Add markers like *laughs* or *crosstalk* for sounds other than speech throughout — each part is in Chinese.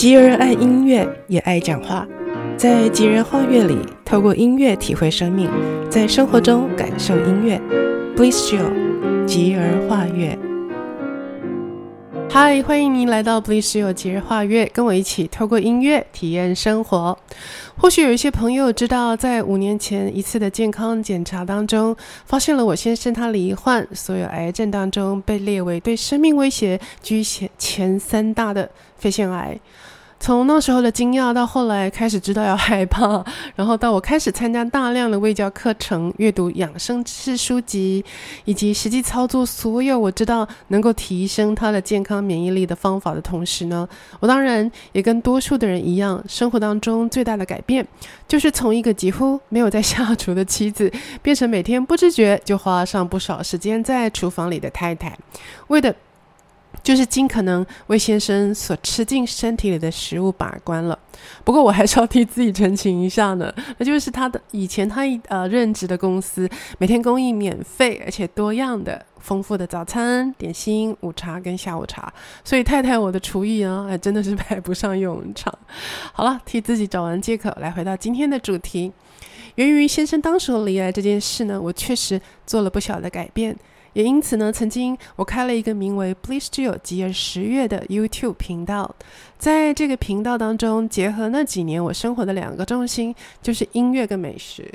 吉儿爱音乐，也爱讲话。在吉人画乐里，透过音乐体会生命，在生活中感受音乐。Bliss Jill，吉儿画乐。嗨，欢迎您来到 Bliss Jill 吉儿画乐，跟我一起透过音乐体验生活。或许有一些朋友知道，在五年前一次的健康检查当中，发现了我先生他罹患所有癌症当中被列为对生命威胁居前前三大的肺腺癌。从那时候的惊讶到后来开始知道要害怕，然后到我开始参加大量的卫教课程、阅读养生知识书籍，以及实际操作所有我知道能够提升他的健康免疫力的方法的同时呢，我当然也跟多数的人一样，生活当中最大的改变就是从一个几乎没有在下厨的妻子，变成每天不知觉就花上不少时间在厨房里的太太，为的。就是尽可能为先生所吃进身体里的食物把关了。不过我还是要替自己澄清一下呢，*laughs* 那就是他的以前他呃任职的公司每天供应免费而且多样的丰富的早餐、点心、午茶跟下午茶，所以太太我的厨艺啊，还真的是 *laughs* 派不上用场。好了，替自己找完借口，来回到今天的主题。源于先生当时罹癌这件事呢，我确实做了不小的改变。也因此呢，曾经我开了一个名为 “Bliss Jill 吉尔十月”的 YouTube 频道，在这个频道当中，结合那几年我生活的两个重心，就是音乐跟美食。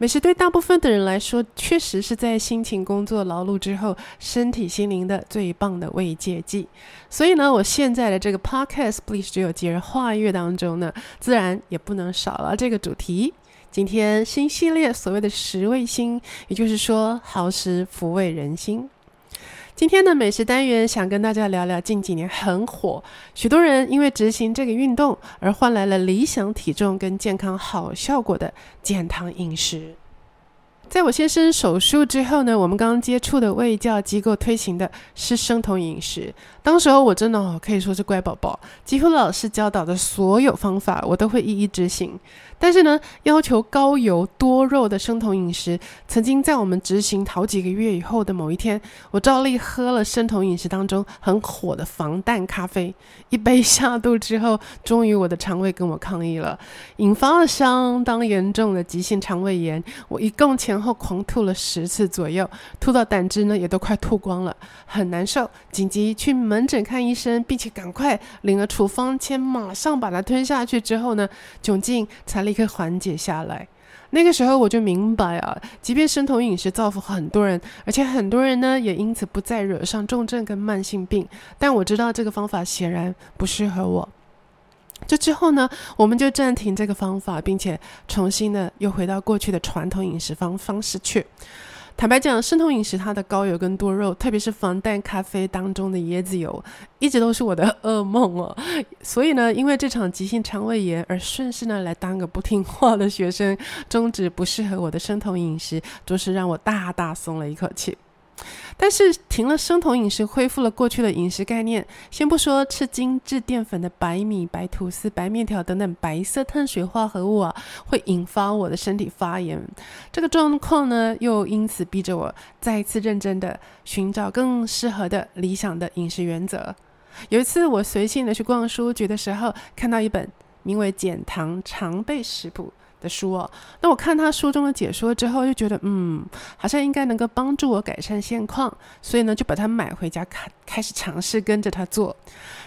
美食对大部分的人来说，确实是在辛勤工作劳碌之后，身体心灵的最棒的慰藉剂。所以呢，我现在的这个 Podcast “Bliss Jill 吉儿画乐”当中呢，自然也不能少了这个主题。今天新系列所谓的食味心，也就是说好食抚慰人心。今天的美食单元想跟大家聊聊近几年很火，许多人因为执行这个运动而换来了理想体重跟健康好效果的健康饮食。在我先生手术之后呢，我们刚刚接触的卫教机构推行的是生酮饮食。当时候我真的哦，可以说是乖宝宝，几乎老师教导的所有方法我都会一一执行。但是呢，要求高油多肉的生酮饮食，曾经在我们执行好几个月以后的某一天，我照例喝了生酮饮食当中很火的防弹咖啡，一杯下肚之后，终于我的肠胃跟我抗议了，引发了相当严重的急性肠胃炎。我一共前然后狂吐了十次左右，吐到胆汁呢也都快吐光了，很难受，紧急去门诊看医生，并且赶快领了处方签，马上把它吞下去之后呢，窘境才。立刻缓解下来。那个时候我就明白啊，即便生酮饮食造福很多人，而且很多人呢也因此不再惹上重症跟慢性病，但我知道这个方法显然不适合我。这之后呢，我们就暂停这个方法，并且重新的又回到过去的传统饮食方方式去。坦白讲，生酮饮食它的高油跟多肉，特别是防弹咖啡当中的椰子油，一直都是我的噩梦哦。所以呢，因为这场急性肠胃炎而顺势呢来当个不听话的学生，终止不适合我的生酮饮食，着实让我大大松了一口气。但是停了生酮饮食，恢复了过去的饮食概念。先不说吃精致淀粉的白米、白吐司、白面条等等白色碳水化合物啊，会引发我的身体发炎。这个状况呢，又因此逼着我再一次认真的寻找更适合的理想的饮食原则。有一次，我随性的去逛书局的时候，看到一本名为《减糖常备食谱》的书哦，那我看他书中的解说之后，就觉得嗯，好像应该能够帮助我改善现况，所以呢，就把它买回家开开始尝试跟着他做。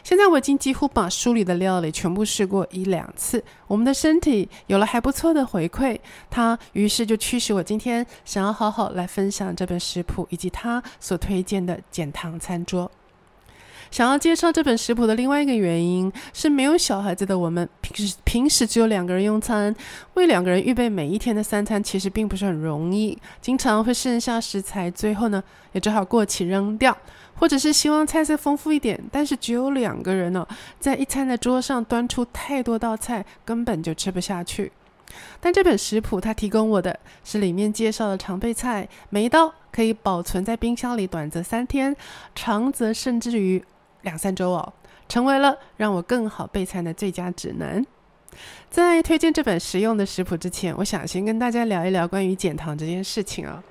现在我已经几乎把书里的料理全部试过一两次，我们的身体有了还不错的回馈，他于是就驱使我今天想要好好来分享这本食谱以及他所推荐的减糖餐桌。想要介绍这本食谱的另外一个原因是，没有小孩子的我们，平时平时只有两个人用餐，为两个人预备每一天的三餐，其实并不是很容易，经常会剩下食材，最后呢也只好过期扔掉，或者是希望菜色丰富一点，但是只有两个人呢，在一餐的桌上端出太多道菜，根本就吃不下去。但这本食谱它提供我的是里面介绍的常备菜，每一道可以保存在冰箱里，短则三天，长则甚至于。两三周哦，成为了让我更好备餐的最佳指南。在推荐这本实用的食谱之前，我想先跟大家聊一聊关于减糖这件事情啊。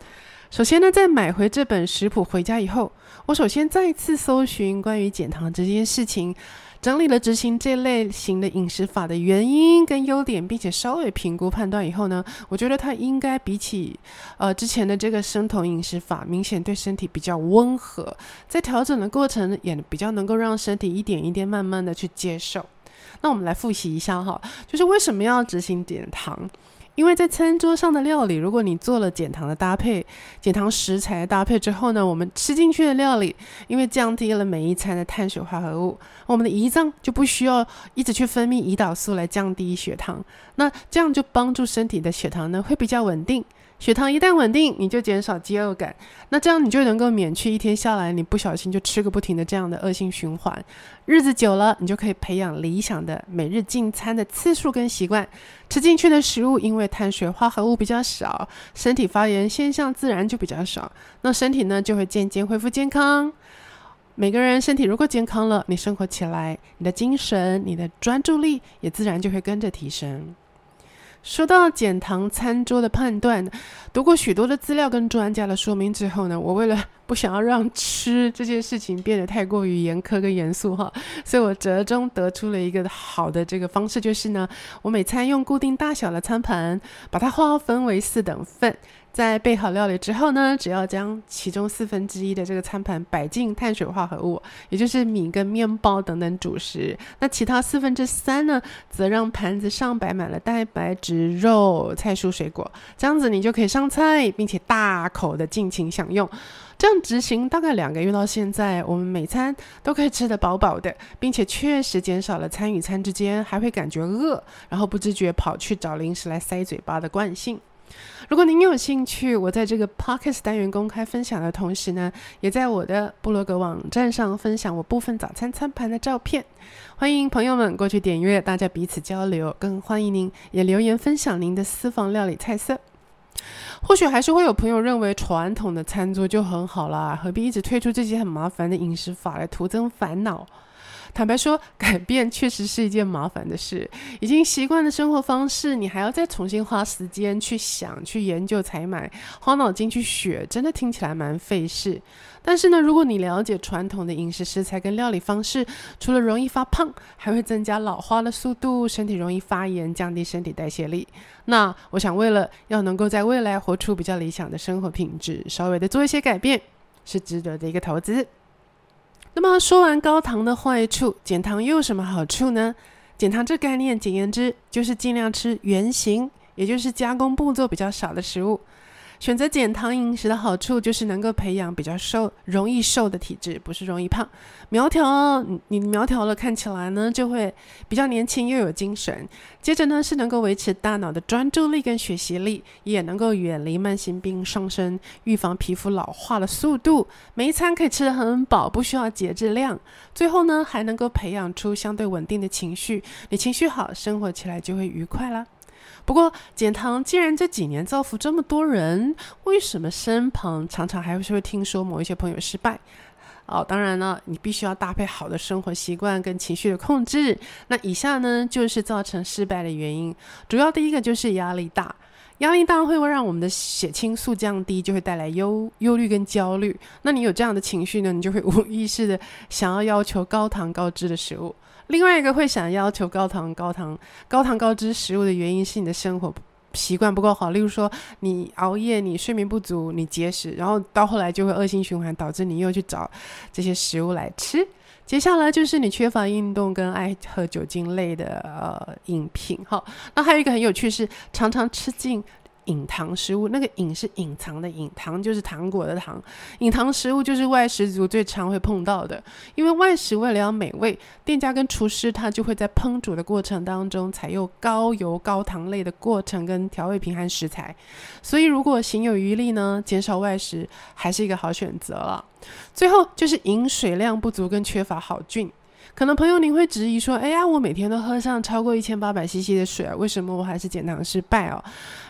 首先呢，在买回这本食谱回家以后，我首先再次搜寻关于减糖这件事情，整理了执行这类型的饮食法的原因跟优点，并且稍微评估判断以后呢，我觉得它应该比起呃之前的这个生酮饮食法，明显对身体比较温和，在调整的过程也比较能够让身体一点一点慢慢的去接受。那我们来复习一下哈，就是为什么要执行减糖？因为在餐桌上的料理，如果你做了减糖的搭配、减糖食材的搭配之后呢，我们吃进去的料理，因为降低了每一餐的碳水化合物，我们的胰脏就不需要一直去分泌胰岛素来降低血糖，那这样就帮助身体的血糖呢会比较稳定。血糖一旦稳定，你就减少饥饿感，那这样你就能够免去一天下来你不小心就吃个不停的这样的恶性循环。日子久了，你就可以培养理想的每日进餐的次数跟习惯。吃进去的食物因为碳水化合物比较少，身体发炎现象自然就比较少，那身体呢就会渐渐恢复健康。每个人身体如果健康了，你生活起来，你的精神、你的专注力也自然就会跟着提升。说到减糖餐桌的判断，读过许多的资料跟专家的说明之后呢，我为了不想要让吃这件事情变得太过于严苛跟严肃哈，*laughs* 所以我折中得出了一个好的这个方式，就是呢，我每餐用固定大小的餐盘，把它划分为四等份。在备好料理之后呢，只要将其中四分之一的这个餐盘摆进碳水化合物，也就是米跟面包等等主食，那其他四分之三呢，则让盘子上摆满了蛋白质、肉、菜蔬、水果，这样子你就可以上菜，并且大口的尽情享用。这样执行大概两个月到现在，我们每餐都可以吃得饱饱的，并且确实减少了餐与餐之间还会感觉饿，然后不自觉跑去找零食来塞嘴巴的惯性。如果您有兴趣，我在这个 Podcast 单元公开分享的同时呢，也在我的部落格网站上分享我部分早餐餐盘的照片。欢迎朋友们过去点阅，大家彼此交流。更欢迎您也留言分享您的私房料理菜色。或许还是会有朋友认为传统的餐桌就很好啦，何必一直推出这些很麻烦的饮食法来徒增烦恼？坦白说，改变确实是一件麻烦的事。已经习惯的生活方式，你还要再重新花时间去想、去研究、采买，花脑筋去学，真的听起来蛮费事。但是呢，如果你了解传统的饮食食材跟料理方式，除了容易发胖，还会增加老化的速度，身体容易发炎，降低身体代谢力。那我想，为了要能够在未来活出比较理想的生活品质，稍微的做一些改变，是值得的一个投资。那么说完高糖的坏处，减糖又有什么好处呢？减糖这概念，简言之就是尽量吃原型，也就是加工步骤比较少的食物。选择减糖饮食的好处就是能够培养比较瘦、容易瘦的体质，不是容易胖。苗条，你苗条了，看起来呢就会比较年轻又有精神。接着呢是能够维持大脑的专注力跟学习力，也能够远离慢性病上升，预防皮肤老化的速度。每一餐可以吃得很饱，不需要节制量。最后呢还能够培养出相对稳定的情绪，你情绪好，生活起来就会愉快啦。不过减糖既然这几年造福这么多人，为什么身旁常常还是会听说某一些朋友失败？哦，当然了，你必须要搭配好的生活习惯跟情绪的控制。那以下呢，就是造成失败的原因。主要第一个就是压力大，压力大会让我们的血清素降低，就会带来忧忧虑跟焦虑。那你有这样的情绪呢，你就会无意识的想要要求高糖高脂的食物。另外一个会想要求高糖、高糖、高糖高脂食物的原因是你的生活习惯不够好，例如说你熬夜、你睡眠不足、你节食，然后到后来就会恶性循环，导致你又去找这些食物来吃。接下来就是你缺乏运动跟爱喝酒精类的呃饮品。好，那还有一个很有趣是常常吃进。隐糖食物，那个隐是隐藏的隐，糖就是糖果的糖。隐糖食物就是外食族最常会碰到的，因为外食为了要美味，店家跟厨师他就会在烹煮的过程当中采用高油高糖类的过程跟调味品和食材，所以如果行有余力呢，减少外食还是一个好选择了。最后就是饮水量不足跟缺乏好菌。可能朋友您会质疑说：“哎呀，我每天都喝上超过一千八百 CC 的水啊，为什么我还是减糖失败哦？”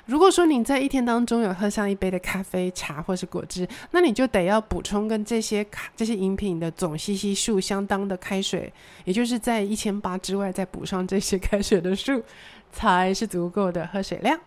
如果说你在一天当中有喝上一杯的咖啡、茶或是果汁，那你就得要补充跟这些卡这些饮品的总 CC 数相当的开水，也就是在一千八之外再补上这些开水的数，才是足够的喝水量。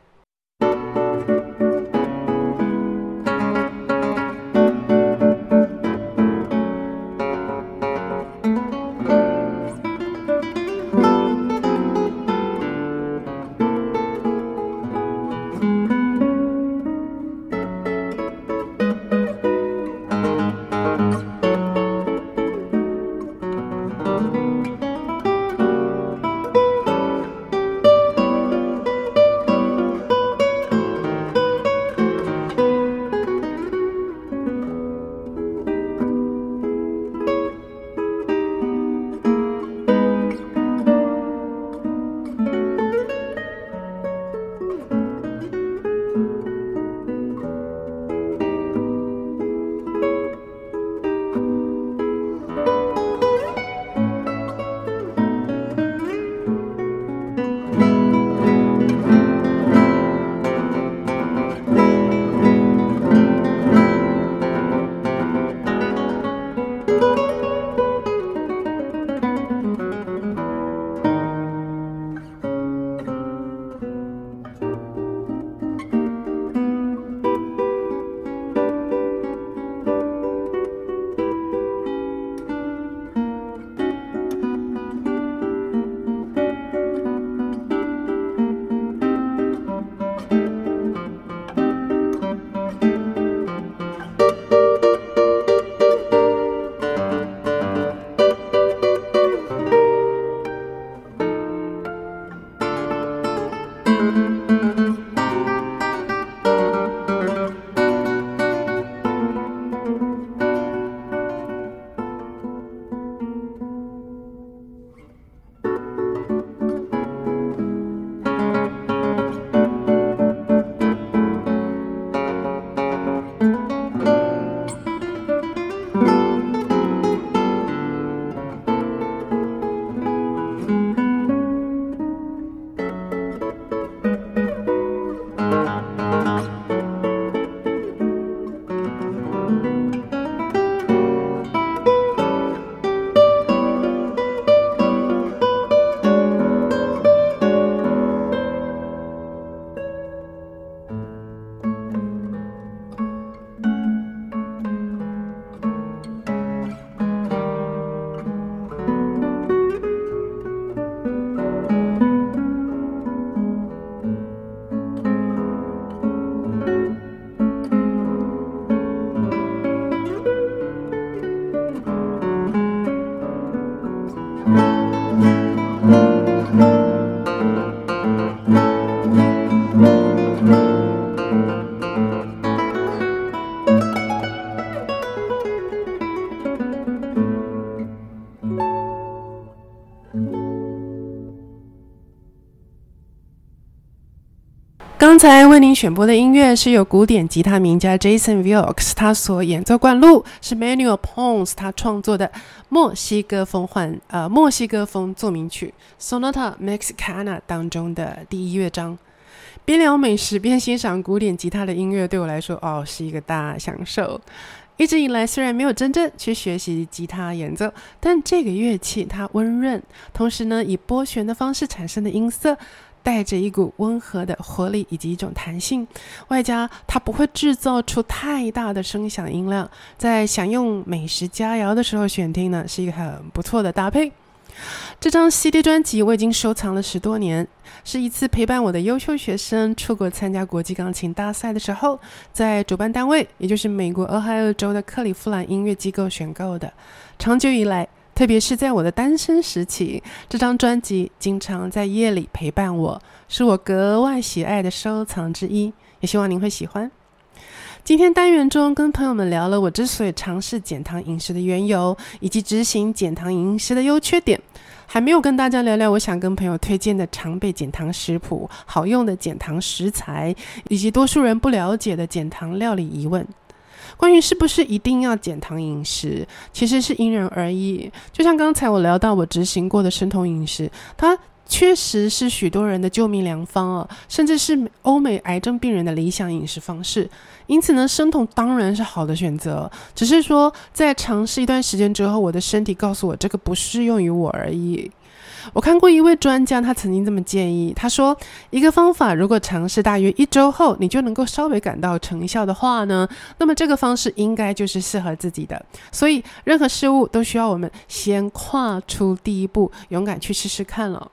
刚才为您选播的音乐是由古典吉他名家 Jason Wilkes 他所演奏灌录，是 Manuel Ponce 他创作的墨西哥风幻呃墨西哥风奏鸣曲 Sonata Mexicana 当中的第一乐章。边聊美食边欣赏古典吉他的音乐，对我来说哦是一个大享受。一直以来虽然没有真正去学习吉他演奏，但这个乐器它温润，同时呢以拨弦的方式产生的音色，带着一股温和的活力以及一种弹性，外加它不会制造出太大的声响音量，在享用美食佳肴的时候选听呢是一个很不错的搭配。这张 CD 专辑我已经收藏了十多年，是一次陪伴我的优秀学生出国参加国际钢琴大赛的时候，在主办单位，也就是美国俄亥俄州的克利夫兰音乐机构选购的。长久以来，特别是在我的单身时期，这张专辑经常在夜里陪伴我，是我格外喜爱的收藏之一。也希望您会喜欢。今天单元中跟朋友们聊了我之所以尝试减糖饮食的缘由，以及执行减糖饮食的优缺点，还没有跟大家聊聊我想跟朋友推荐的常备减糖食谱、好用的减糖食材，以及多数人不了解的减糖料理疑问。关于是不是一定要减糖饮食，其实是因人而异。就像刚才我聊到我执行过的生酮饮食，它。确实是许多人的救命良方哦，甚至是欧美癌症病人的理想饮食方式。因此呢，生酮当然是好的选择。只是说，在尝试一段时间之后，我的身体告诉我这个不适用于我而已。我看过一位专家，他曾经这么建议：他说，一个方法如果尝试大约一周后，你就能够稍微感到成效的话呢，那么这个方式应该就是适合自己的。所以，任何事物都需要我们先跨出第一步，勇敢去试试看了。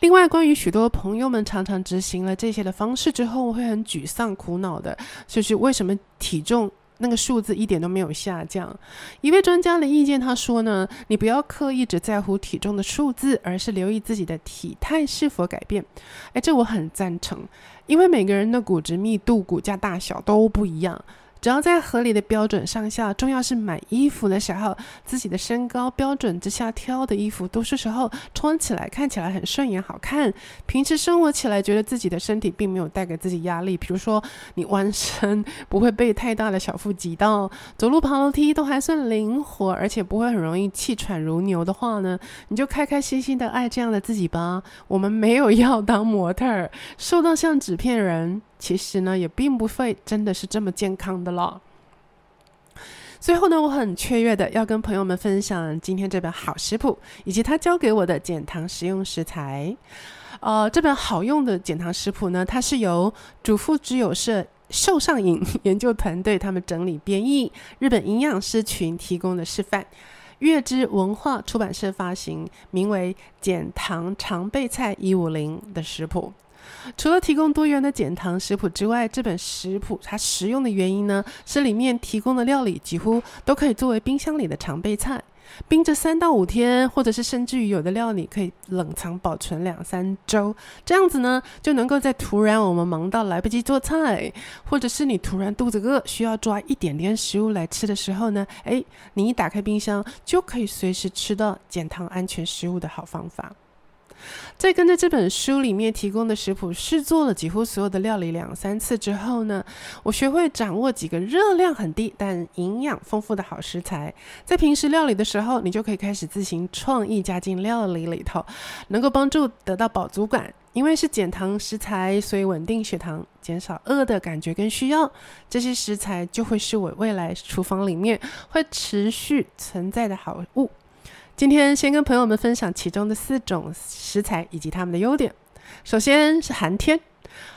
另外，关于许多朋友们常常执行了这些的方式之后，会很沮丧、苦恼的，就是为什么体重那个数字一点都没有下降？一位专家的意见，他说呢，你不要刻意只在乎体重的数字，而是留意自己的体态是否改变。哎，这我很赞成，因为每个人的骨质密度、骨架大小都不一样。只要在合理的标准上下，重要是买衣服的时候，自己的身高标准之下挑的衣服，多数时候穿起来看起来很顺眼好看。平时生活起来，觉得自己的身体并没有带给自己压力，比如说你弯身不会被太大的小腹挤到，走路爬楼梯都还算灵活，而且不会很容易气喘如牛的话呢，你就开开心心的爱这样的自己吧。我们没有要当模特儿，瘦到像纸片人。其实呢，也并不会真的是这么健康的了。最后呢，我很雀跃的要跟朋友们分享今天这本好食谱，以及他教给我的减糖实用食材。呃，这本好用的减糖食谱呢，它是由主妇之友社瘦上瘾研究团队他们整理编译，日本营养师群提供的示范，月之文化出版社发行，名为《减糖常备菜一五零》的食谱。除了提供多元的减糖食谱之外，这本食谱它实用的原因呢，是里面提供的料理几乎都可以作为冰箱里的常备菜，冰着三到五天，或者是甚至于有的料理可以冷藏保存两三周，这样子呢，就能够在突然我们忙到来不及做菜，或者是你突然肚子饿需要抓一点点食物来吃的时候呢，诶，你一打开冰箱就可以随时吃到减糖安全食物的好方法。在跟着这本书里面提供的食谱试做了几乎所有的料理两三次之后呢，我学会掌握几个热量很低但营养丰富的好食材，在平时料理的时候，你就可以开始自行创意加进料理里头，能够帮助得到饱足感。因为是减糖食材，所以稳定血糖，减少饿的感觉跟需要，这些食材就会是我未来厨房里面会持续存在的好物。今天先跟朋友们分享其中的四种食材以及它们的优点。首先是寒天，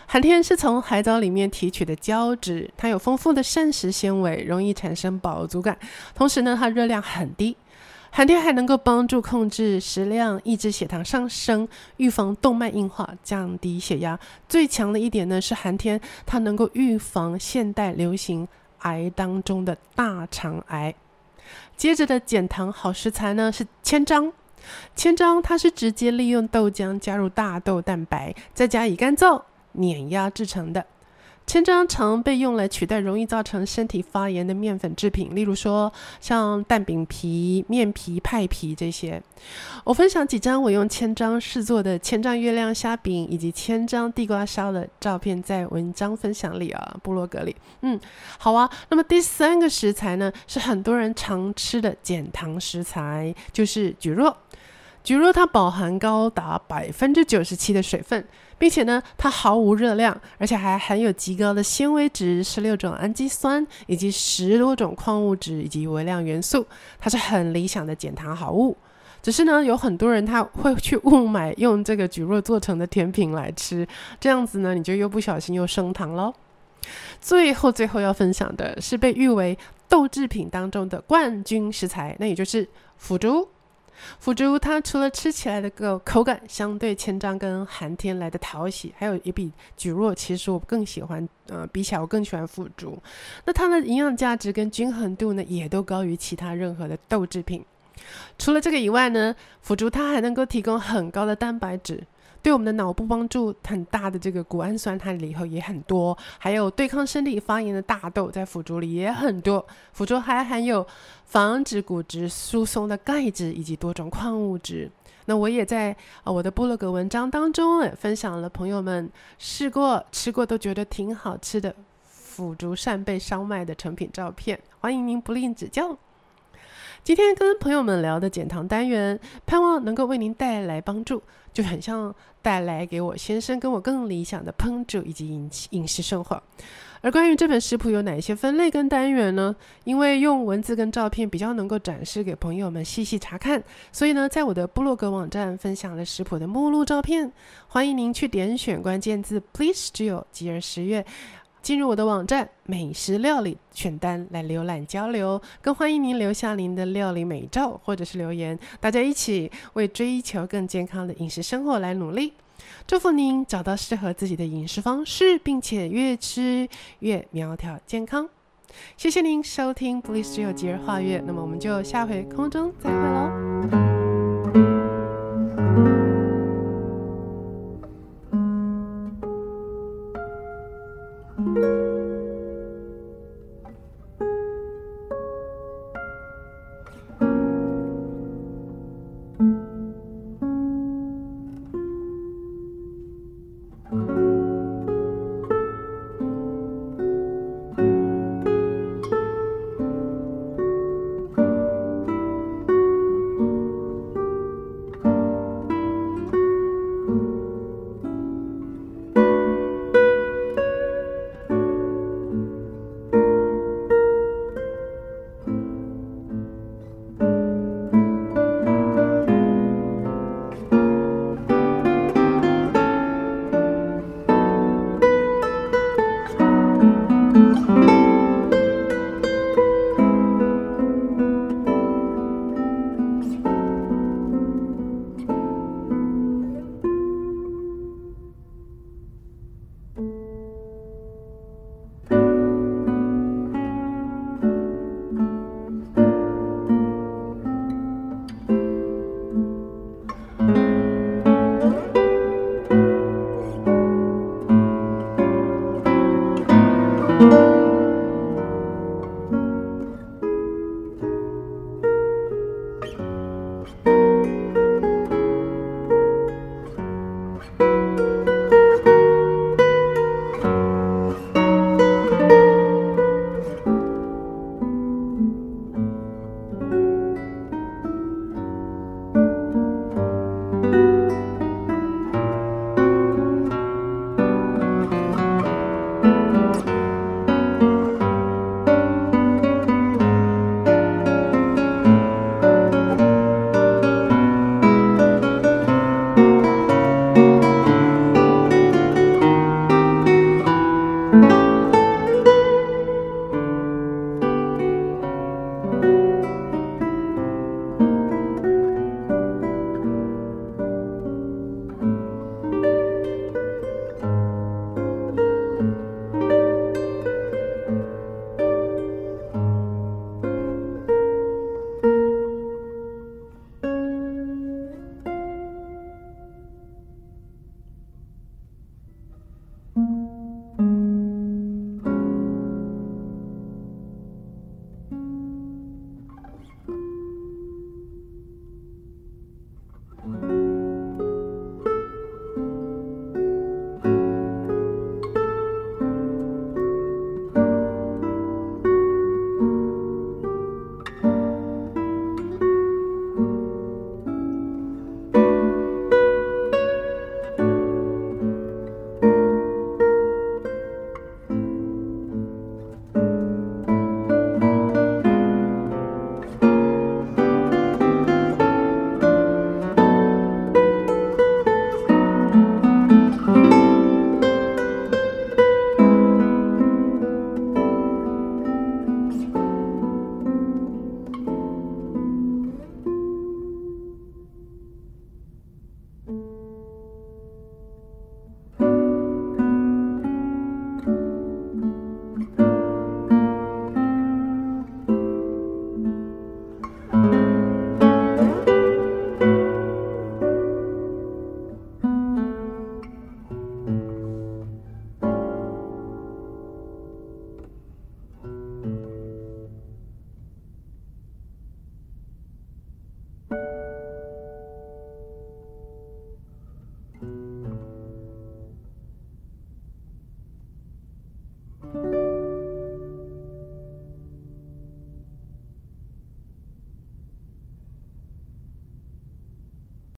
寒天是从海藻里面提取的胶质，它有丰富的膳食纤维，容易产生饱足感。同时呢，它热量很低。寒天还能够帮助控制食量，抑制血糖上升，预防动脉硬化，降低血压。最强的一点呢是寒天，它能够预防现代流行癌当中的大肠癌。接着的减糖好食材呢是千张，千张它是直接利用豆浆加入大豆蛋白，再加以干燥碾压制成的。千张常被用来取代容易造成身体发炎的面粉制品，例如说像蛋饼皮、面皮、派皮这些。我分享几张我用千张试做的千张月亮虾饼以及千张地瓜烧的照片，在文章分享里啊，部落格里。嗯，好啊。那么第三个食材呢，是很多人常吃的减糖食材，就是蒟蒻。蒟蒻它饱含高达百分之九十七的水分，并且呢，它毫无热量，而且还含有极高的纤维值、十六种氨基酸以及十多种矿物质以及微量元素，它是很理想的减糖好物。只是呢，有很多人他会去误买用这个蒟蒻做成的甜品来吃，这样子呢，你就又不小心又升糖喽。最后，最后要分享的是被誉为豆制品当中的冠军食材，那也就是腐竹。腐竹它除了吃起来的个口感相对千张跟寒天来的讨喜，还有也比蒟蒻其实我更喜欢，呃，比起来我更喜欢腐竹。那它的营养价值跟均衡度呢，也都高于其他任何的豆制品。除了这个以外呢，腐竹它还能够提供很高的蛋白质。对我们的脑部帮助很大的这个谷氨酸，它里头也很多，还有对抗身体发炎的大豆在腐竹里也很多。腐竹还含有防止骨质疏松的钙质以及多种矿物质。那我也在啊我的部落格文章当中也分享了朋友们试过吃过都觉得挺好吃的腐竹扇贝烧麦的成品照片，欢迎您不吝指教。今天跟朋友们聊的减糖单元，盼望能够为您带来帮助，就很像带来给我先生跟我更理想的烹煮以及饮饮食生活。而关于这本食谱有哪些分类跟单元呢？因为用文字跟照片比较能够展示给朋友们细细查看，所以呢，在我的部落格网站分享了食谱的目录照片，欢迎您去点选关键字 “Please Jill 吉尔十月”。进入我的网站美食料理选单来浏览交流，更欢迎您留下您的料理美照或者是留言，大家一起为追求更健康的饮食生活来努力。祝福您找到适合自己的饮食方式，并且越吃越苗条健康。谢谢您收听 Bliss Jill 吉儿画乐，那么我们就下回空中再会喽。